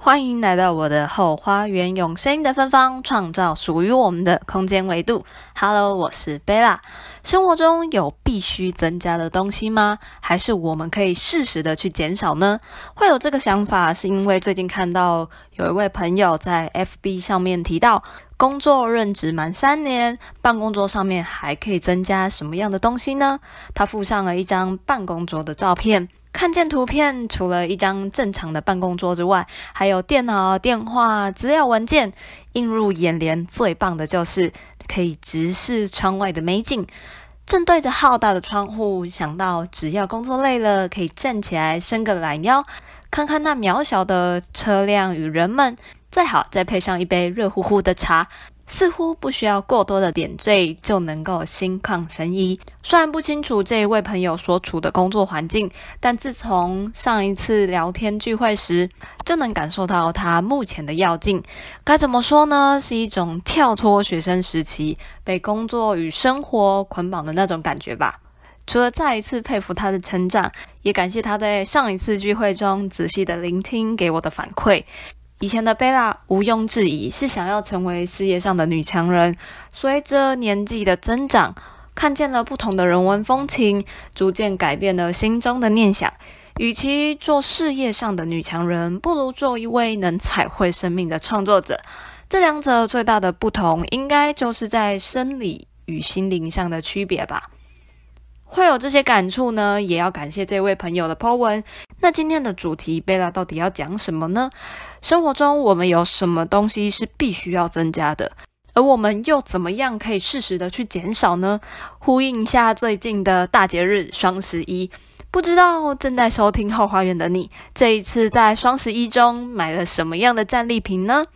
欢迎来到我的后花园，用声音的芬芳创造属于我们的空间维度。Hello，我是贝拉。生活中有必须增加的东西吗？还是我们可以适时的去减少呢？会有这个想法，是因为最近看到有一位朋友在 FB 上面提到，工作任职满三年，办公桌上面还可以增加什么样的东西呢？他附上了一张办公桌的照片。看见图片，除了一张正常的办公桌之外，还有电脑、电话、资料文件。映入眼帘最棒的就是可以直视窗外的美景，正对着浩大的窗户，想到只要工作累了，可以站起来伸个懒腰，看看那渺小的车辆与人们，最好再配上一杯热乎乎的茶。似乎不需要过多的点缀就能够心旷神怡。虽然不清楚这一位朋友所处的工作环境，但自从上一次聊天聚会时，就能感受到他目前的要境。该怎么说呢？是一种跳脱学生时期被工作与生活捆绑的那种感觉吧。除了再一次佩服他的成长，也感谢他在上一次聚会中仔细的聆听给我的反馈。以前的贝拉毋庸置疑是想要成为事业上的女强人。随着年纪的增长，看见了不同的人文风情，逐渐改变了心中的念想。与其做事业上的女强人，不如做一位能彩绘生命的创作者。这两者最大的不同，应该就是在生理与心灵上的区别吧。会有这些感触呢，也要感谢这位朋友的 po 文。那今天的主题，贝拉到底要讲什么呢？生活中我们有什么东西是必须要增加的，而我们又怎么样可以适时的去减少呢？呼应一下最近的大节日双十一，不知道正在收听后花园的你，这一次在双十一中买了什么样的战利品呢？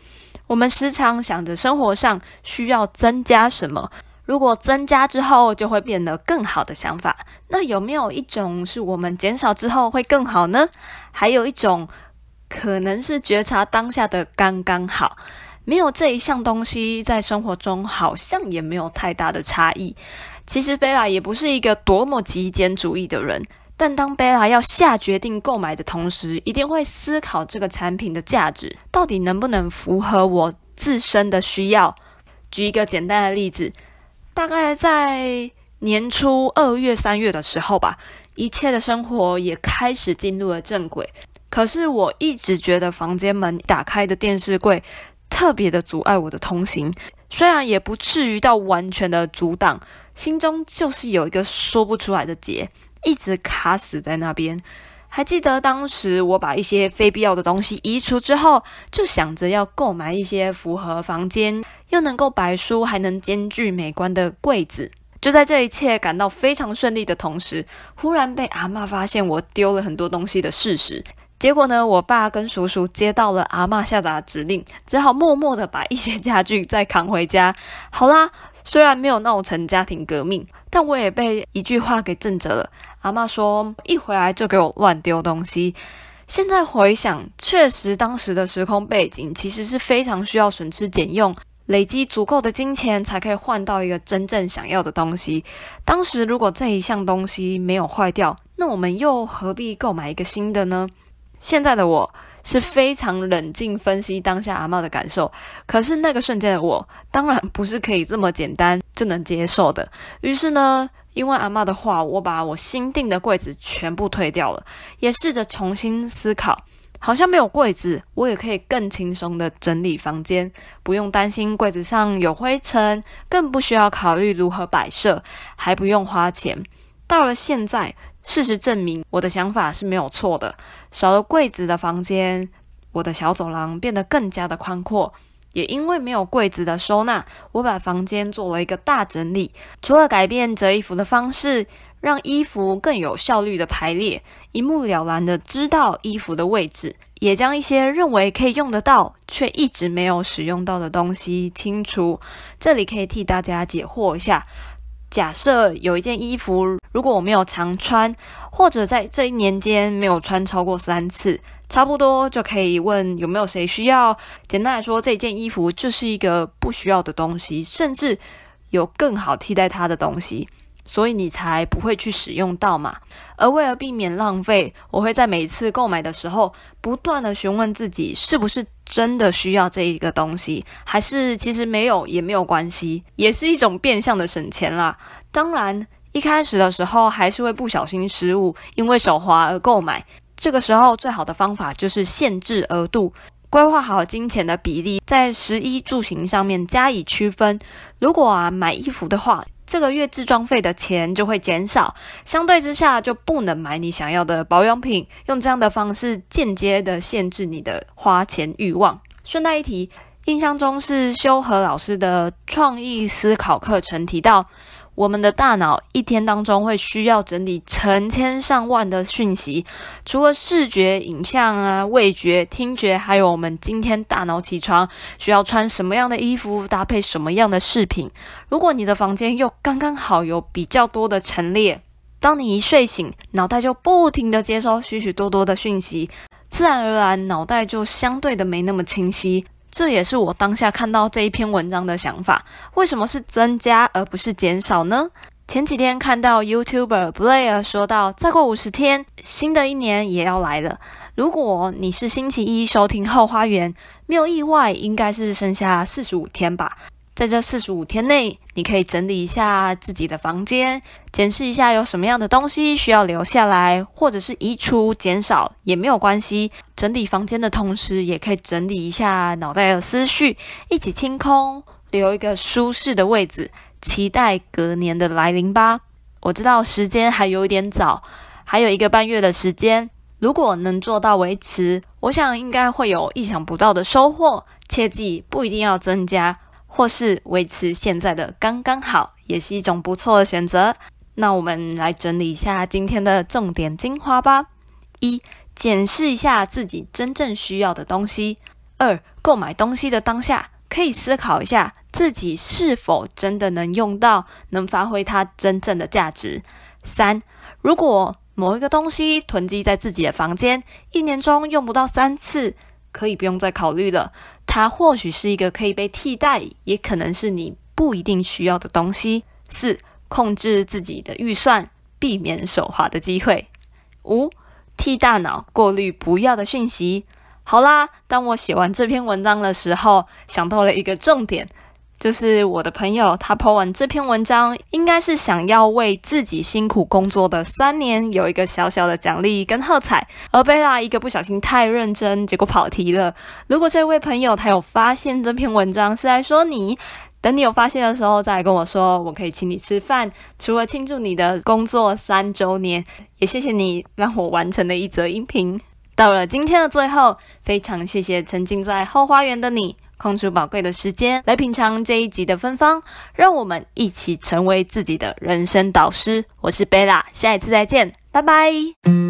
我们时常想着生活上需要增加什么。如果增加之后就会变得更好的想法，那有没有一种是我们减少之后会更好呢？还有一种可能是觉察当下的刚刚好，没有这一项东西，在生活中好像也没有太大的差异。其实贝拉也不是一个多么极简主义的人，但当贝拉要下决定购买的同时，一定会思考这个产品的价值到底能不能符合我自身的需要。举一个简单的例子。大概在年初二月、三月的时候吧，一切的生活也开始进入了正轨。可是我一直觉得房间门打开的电视柜特别的阻碍我的通行，虽然也不至于到完全的阻挡，心中就是有一个说不出来的结，一直卡死在那边。还记得当时我把一些非必要的东西移除之后，就想着要购买一些符合房间又能够摆书还能兼具美观的柜子。就在这一切感到非常顺利的同时，忽然被阿嬷发现我丢了很多东西的事实。结果呢，我爸跟叔叔接到了阿嬷下达指令，只好默默的把一些家具再扛回家。好啦，虽然没有闹成家庭革命，但我也被一句话给震着了。阿妈说：“一回来就给我乱丢东西。”现在回想，确实当时的时空背景其实是非常需要省吃俭用，累积足够的金钱才可以换到一个真正想要的东西。当时如果这一项东西没有坏掉，那我们又何必购买一个新的呢？现在的我是非常冷静分析当下阿妈的感受，可是那个瞬间的我，当然不是可以这么简单就能接受的。于是呢，因为阿妈的话，我把我新订的柜子全部退掉了，也试着重新思考，好像没有柜子，我也可以更轻松的整理房间，不用担心柜子上有灰尘，更不需要考虑如何摆设，还不用花钱。到了现在，事实证明我的想法是没有错的，少了柜子的房间，我的小走廊变得更加的宽阔。也因为没有柜子的收纳，我把房间做了一个大整理。除了改变折衣服的方式，让衣服更有效率的排列，一目了然的知道衣服的位置，也将一些认为可以用得到却一直没有使用到的东西清除。这里可以替大家解惑一下：假设有一件衣服，如果我没有常穿，或者在这一年间没有穿超过三次。差不多就可以问有没有谁需要。简单来说，这件衣服就是一个不需要的东西，甚至有更好替代它的东西。所以你才不会去使用到嘛。而为了避免浪费，我会在每次购买的时候，不断的询问自己是不是真的需要这一个东西，还是其实没有也没有关系，也是一种变相的省钱啦。当然，一开始的时候还是会不小心失误，因为手滑而购买。这个时候最好的方法就是限制额度。规划好金钱的比例，在食衣住行上面加以区分。如果啊买衣服的话，这个月置装费的钱就会减少，相对之下就不能买你想要的保养品。用这样的方式间接的限制你的花钱欲望。顺带一提，印象中是修和老师的创意思考课程提到。我们的大脑一天当中会需要整理成千上万的讯息，除了视觉、影像啊、味觉、听觉，还有我们今天大脑起床需要穿什么样的衣服，搭配什么样的饰品。如果你的房间又刚刚好有比较多的陈列，当你一睡醒，脑袋就不停地接收许许多多的讯息，自然而然脑袋就相对的没那么清晰。这也是我当下看到这一篇文章的想法。为什么是增加而不是减少呢？前几天看到 YouTuber Blair 说到，再过五十天，新的一年也要来了。如果你是星期一收听后花园，没有意外，应该是剩下四十五天吧。在这四十五天内，你可以整理一下自己的房间，检视一下有什么样的东西需要留下来，或者是移除、减少也没有关系。整理房间的同时，也可以整理一下脑袋的思绪，一起清空，留一个舒适的位置，期待隔年的来临吧。我知道时间还有一点早，还有一个半月的时间，如果能做到维持，我想应该会有意想不到的收获。切记，不一定要增加。或是维持现在的刚刚好，也是一种不错的选择。那我们来整理一下今天的重点精华吧：一、检视一下自己真正需要的东西；二、购买东西的当下，可以思考一下自己是否真的能用到，能发挥它真正的价值；三、如果某一个东西囤积在自己的房间，一年中用不到三次，可以不用再考虑了，它或许是一个可以被替代，也可能是你不一定需要的东西。四、控制自己的预算，避免手滑的机会。五、替大脑过滤不要的讯息。好啦，当我写完这篇文章的时候，想到了一个重点。就是我的朋友，他 po 完这篇文章，应该是想要为自己辛苦工作的三年有一个小小的奖励跟喝彩。而贝拉一个不小心太认真，结果跑题了。如果这位朋友他有发现这篇文章是在说你，等你有发现的时候再来跟我说，我可以请你吃饭。除了庆祝你的工作三周年，也谢谢你让我完成了一则音频。到了今天的最后，非常谢谢沉浸在后花园的你。空出宝贵的时间来品尝这一集的芬芳，让我们一起成为自己的人生导师。我是贝拉，下一次再见，拜拜。